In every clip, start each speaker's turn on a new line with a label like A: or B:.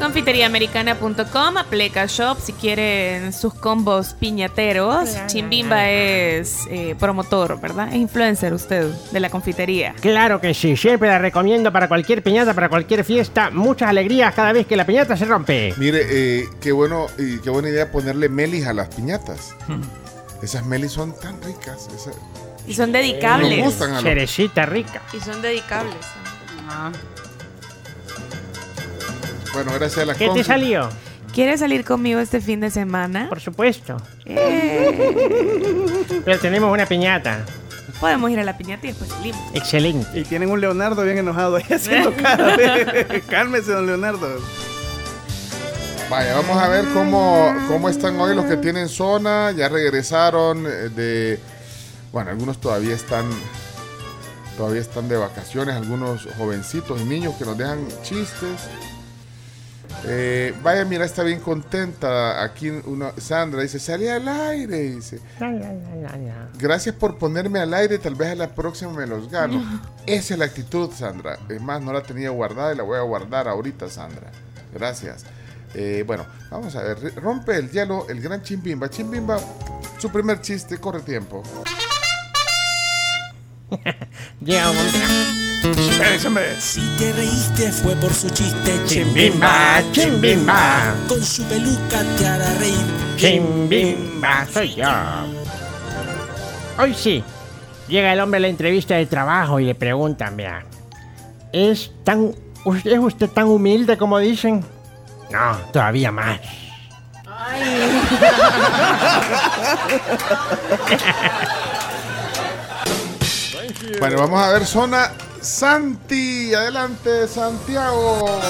A: Confiteriaamericana.com, Pleca Shop, si quieren sus combos piñateros. Chimbimba es eh, promotor, ¿verdad? Es influencer usted de la confitería.
B: Claro que sí, siempre la recomiendo para cualquier piñata, para cualquier fiesta. Muchas alegrías cada vez que la piñata se rompe.
C: Mire, eh, qué bueno y qué buena idea ponerle melis a las piñatas. Esas melis son tan ricas.
A: Y son
C: Me
A: dedicables.
C: gustan a los-
B: Cerecita rica.
A: Y son dedicables.
C: Bueno, gracias a la
B: ¿Qué te salió?
A: ¿Quieres salir conmigo este fin de semana?
B: Por supuesto.
A: Eh,
B: Pero tenemos una piñata.
A: podemos ir a la piñata y después salimos.
B: Excelente.
D: Y tienen un Leonardo bien enojado ahí haciendo cara. Cálmese, don Leonardo.
C: Vaya, vamos a ver cómo, cómo están hoy los que tienen zona. Ya regresaron eh, de. Bueno, algunos todavía están. Todavía están de vacaciones. Algunos jovencitos y niños que nos dejan chistes. Eh, vaya, mira, está bien contenta. Aquí una, Sandra dice: Salí al aire. Dice: Gracias por ponerme al aire. Tal vez a la próxima me los gano. Esa es la actitud, Sandra. Es más, no la tenía guardada y la voy a guardar ahorita, Sandra. Gracias. Eh, bueno, vamos a ver. Rompe el hielo el gran Chimbimba. Chimbimba, su primer chiste, corre tiempo.
B: Momento.
E: Si te reíste fue por su chiste
B: Chimbimba, chimbimba.
E: Con su peluca te hará reír
B: Chimbimba, soy yo. Hoy sí. Llega el hombre a la entrevista de trabajo y le preguntan, vea. ¿Es tan. ¿Es usted tan humilde como dicen? No, todavía más.
C: Bueno, vamos a ver zona Santi. Adelante, Santiago.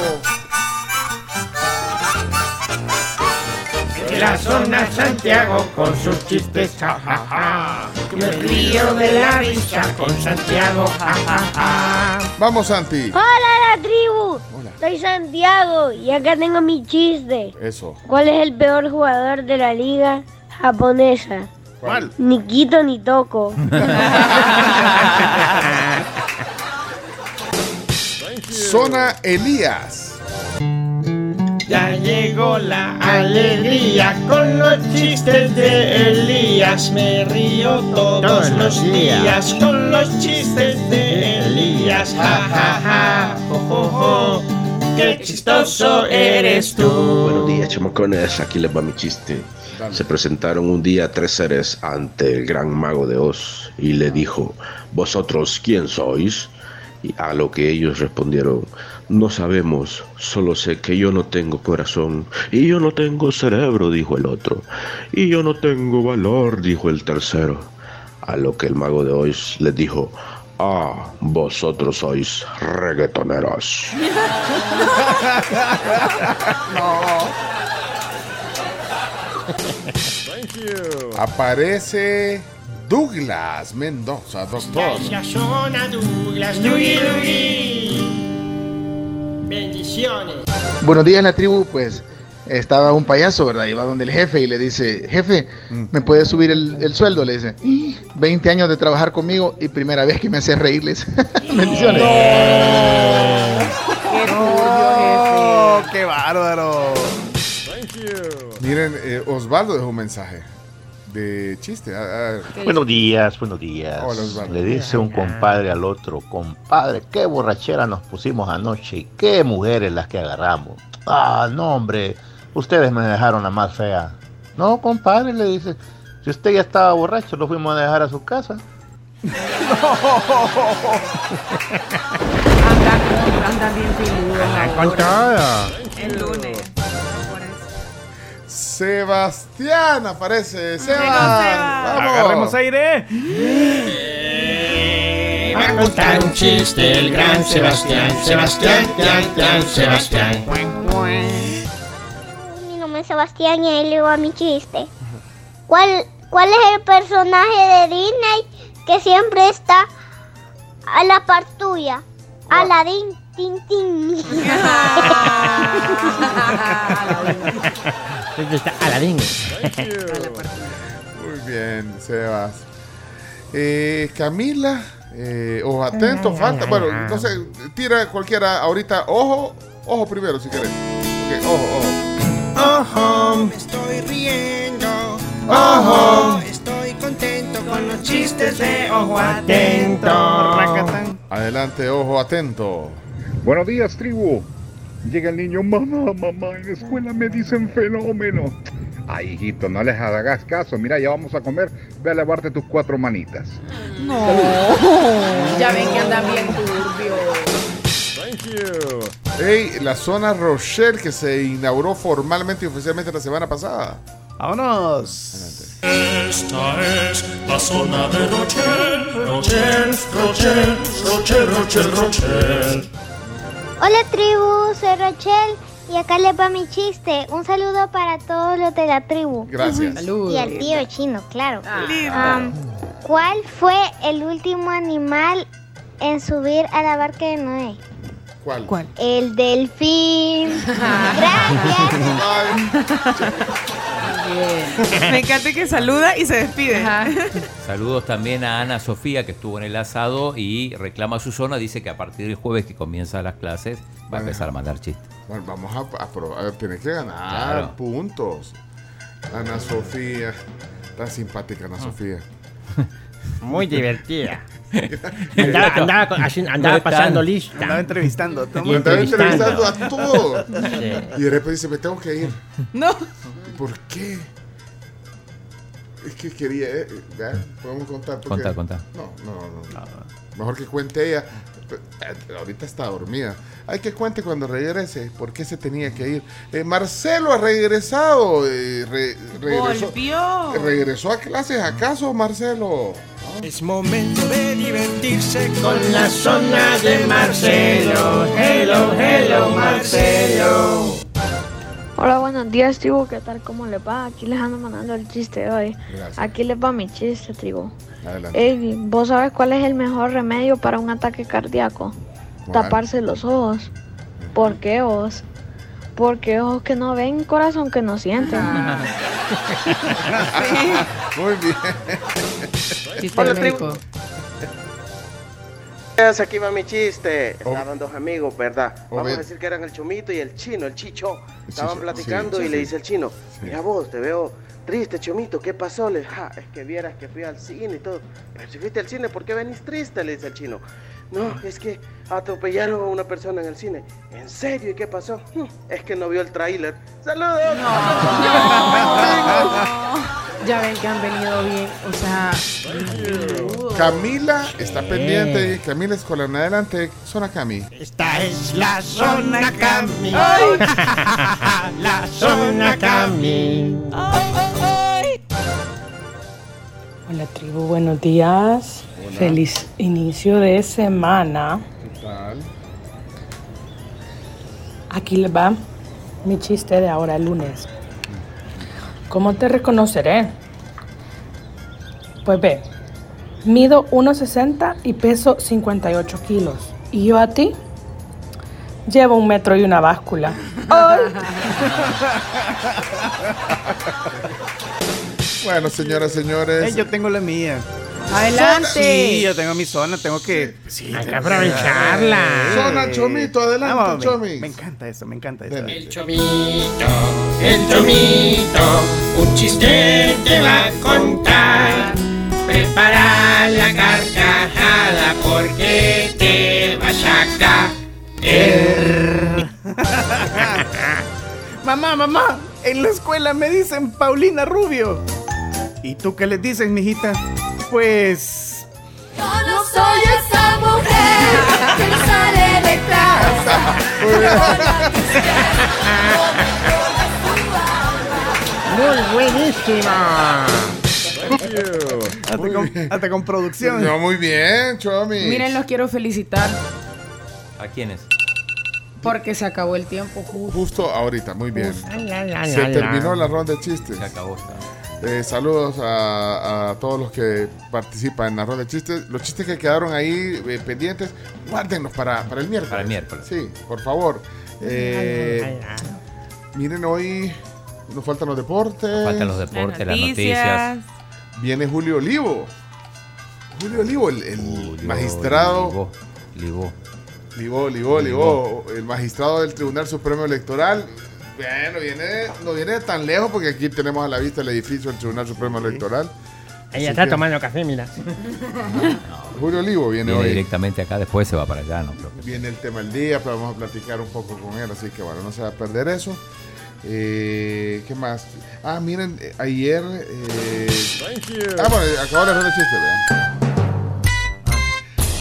B: La zona Santiago con sus chistes, jajaja. Me río de la risa con Santiago, jajaja.
C: Vamos, Santi.
F: Hola la tribu,
C: Hola.
F: soy Santiago y acá tengo mi chiste.
C: Eso.
F: ¿Cuál es el peor jugador de la liga japonesa?
C: ¿Cuál?
F: Ni quito ni toco.
C: Zona Elías.
B: Ya llegó la alegría con los chistes de Elías. Me río todos, los días. con los chistes de Elías. Ja, ja, ja, jo, jo, jo. Qué chistoso eres tú.
G: Buenos días, chamacones. Aquí les va mi chiste. Se presentaron un día tres seres ante el gran mago de Oz y le dijo, ¿vosotros quién sois? Y a lo que ellos respondieron, no sabemos, solo sé que yo no tengo corazón y yo no tengo cerebro, dijo el otro, y yo no tengo valor, dijo el tercero. A lo que el mago de Oz les dijo, ah, vosotros sois reggaetoneros.
C: Aparece Douglas Mendoza, doctor.
B: Douglas, Dugi Dugi. Bendiciones.
H: Buenos días, la tribu. Pues estaba un payaso, ¿verdad? Iba donde el jefe y le dice: Jefe, ¿me puede subir el, el sueldo? Le dice: "Y 20 años de trabajar conmigo y primera vez que me hace reírles. Bendiciones.
D: ¡Oh, qué bárbaro!
C: Miren, eh, Osvaldo dejó un mensaje de chiste. A- a ver.
I: Buenos días, buenos días.
C: Hola, Osvaldo.
I: Le dice un compadre al otro, compadre, qué borrachera nos pusimos anoche y qué mujeres las que agarramos. Ah, no, hombre, ustedes me dejaron la más fea. No, compadre, le dice, si usted ya estaba borracho, lo fuimos a dejar a su casa.
A: Anda bien filudo.
B: Con todo.
A: El lunes.
C: Sebastián aparece. Seba.
A: Seba.
C: Vamos.
D: Agarremos aire.
B: Va a contar un chiste el gran Sebastián. Sebastián, Tian, Sebastián.
F: Mi nombre es Sebastián y ahí le va mi chiste. ¿Cuál, ¿Cuál es el personaje de Disney que siempre está a la par tuya. Aladín, tin, tin.
J: Aladín.
C: Muy bien, Sebas. Eh, Camila, eh, ojo atento, falta. Bueno, no sé, tira cualquiera ahorita. Ojo, ojo primero si querés. Ok, ojo, ojo.
B: Ojo, me estoy riendo. Ojo, estoy contento con los chistes de ojo atento.
C: Adelante, ojo atento.
K: Buenos días, tribu. Llega el niño, mamá, mamá, en la escuela me dicen fenómeno. Ay, hijito, no les hagas caso. Mira, ya vamos a comer. Ve a lavarte tus cuatro manitas.
L: No. Ya ven que andan bien turbio.
C: Thank you. Hey, la zona Rochelle que se inauguró formalmente y oficialmente la semana pasada.
D: Vámonos.
E: Esta es la zona de Rochelle, Rochelle, Rochelle, Rochelle, Rochelle, Rochelle.
F: Hola tribu, soy Rochelle y acá les va mi chiste. Un saludo para todos los de la tribu.
C: Gracias.
F: Y al tío chino, claro. Um, ¿Cuál fue el último animal en subir a la barca de Noé?
C: ¿Cuál?
A: ¿Cuál?
F: El delfín. Gracias.
A: Me encanta que saluda y se despide.
M: Saludos también a Ana Sofía que estuvo en el asado y reclama su zona. Dice que a partir del jueves que comienzan las clases va a empezar a mandar chistes.
C: Bueno, vamos a, a probar. Tienes que ganar
M: Claro.
C: puntos. Ana Sofía. Tan simpática Ana Sofía.
J: Muy divertida. Andaba, andaba, andaba pasando lista.
D: Andaba entrevistando.
C: estaba entrevistando a todos.
J: Sí.
C: Y de repente dice, me tengo que ir.
A: No.
C: ¿Por qué? Es que quería... eh, ¿ya? ¿Podemos contar? Porque-
M: Contá, contá.
C: No, no, no. Mejor que cuente ella. Eh, Ahorita está dormida. Hay que cuente cuando regrese. ¿Por qué se tenía que ir? Eh, Marcelo ha regresado. eh, re- regresó,
A: Volvió.
C: ¿Regresó a clases acaso, Marcelo?
B: Es momento de divertirse con la zona de Marcelo. Hello, hello, Marcelo.
N: Hola, buenos días, tribu. ¿Qué tal? ¿Cómo les va? Aquí les ando mandando el chiste de hoy.
C: Gracias.
N: Aquí les va mi chiste, tribu.
C: Adelante.
N: Ey, ¿vos sabes cuál es el mejor remedio para un ataque cardíaco?
C: ¿Cuál?
N: Taparse los ojos. ¿Por qué ojos? Porque ojos que no ven, corazón que no sienten.
C: Muy bien.
L: Chiste
O: Hola, tribu. Aquí va mi chiste. Estaban dos amigos, ¿verdad? Vamos a decir que eran el chomito y el chino, el chicho. Estaban
C: Chicho,
O: platicando
C: sí,
O: y
C: sí,
O: le dice el chino,
C: Sí.
O: mira vos, te veo triste, chomito, ¿qué pasó? Le ja, es que vieras que fui al cine y todo. Pero si fuiste al cine, ¿por qué venís triste? Le dice el chino. No, es que atropellaron a una persona en el cine. ¿En serio? ¿Y qué pasó? "Hmm, Es que no vio el tráiler. ¡Saludos!
L: Ya ven que han venido bien. O sea.
C: Camila está pendiente. y Camila Escolar. Adelante, zona Cami.
B: Esta es la zona Cami. La zona Cami.
P: Hola tribu, buenos días. Feliz inicio de semana.
C: ¿Qué tal?
P: Aquí les va mi chiste de ahora lunes. ¿Cómo te reconoceré? Pues ve, mido 1,60 y peso 58 kilos. ¿Y yo a ti? Llevo un metro y una báscula. ¡Ay!
C: Bueno, señoras, señores.
D: Eh, yo tengo la mía.
L: Adelante.
D: Sí, yo tengo mi zona, tengo que. Sí,
J: Hay que aprovecharla.
C: Zona Chomito, adelante,
D: Vamos, me-
C: Chomi.
D: Me encanta eso, me encanta eso.
B: El chomito, el chomito, un chiste te va a contar. Prepara la carcajada porque te vas a caer.
D: mamá, mamá, en la escuela me dicen Paulina Rubio. ¿Y tú qué les dices, mijita? Pues.
Q: No soy esa mujer que sale de casa.
J: Muy buenísima.
D: Hasta con, hasta con producción.
C: No, muy bien, Chomi.
L: Miren, los quiero felicitar
M: ¿A quiénes?
L: porque se acabó el tiempo. justo.
C: Justo ahorita, muy bien.
J: La, la,
C: Se
J: la,
C: terminó
J: la.
C: la ronda de chistes.
M: Se acabó. está.
C: Eh, saludos a, a todos los que participan en la ronda de chistes. Los chistes que quedaron ahí eh, pendientes, guárdenlos para, para el miércoles.
M: Para el miércoles.
C: Sí, por favor. Eh, miren, hoy nos faltan los deportes.
M: Nos faltan los deportes, las noticias.
C: Viene Julio Olivo. Julio Olivo, el, el magistrado.
M: Libo.
C: Libo, Libo, Libo, el magistrado del Tribunal Supremo Electoral. Bueno, viene, no viene tan lejos porque aquí tenemos a la vista el edificio del Tribunal Supremo Electoral.
J: Ella está
C: que-
J: tomando café, mira.
C: Julio Olivo viene,
M: Viene
C: hoy.
M: directamente acá, después se va para allá, no creo que-
C: Viene el tema del día, pero vamos a platicar un poco con él, así que bueno, no se va a perder eso. Eh, ¿Qué más? Ah, miren, eh, ayer. eh, ah, bueno, acabó la ronda de chistes, vean.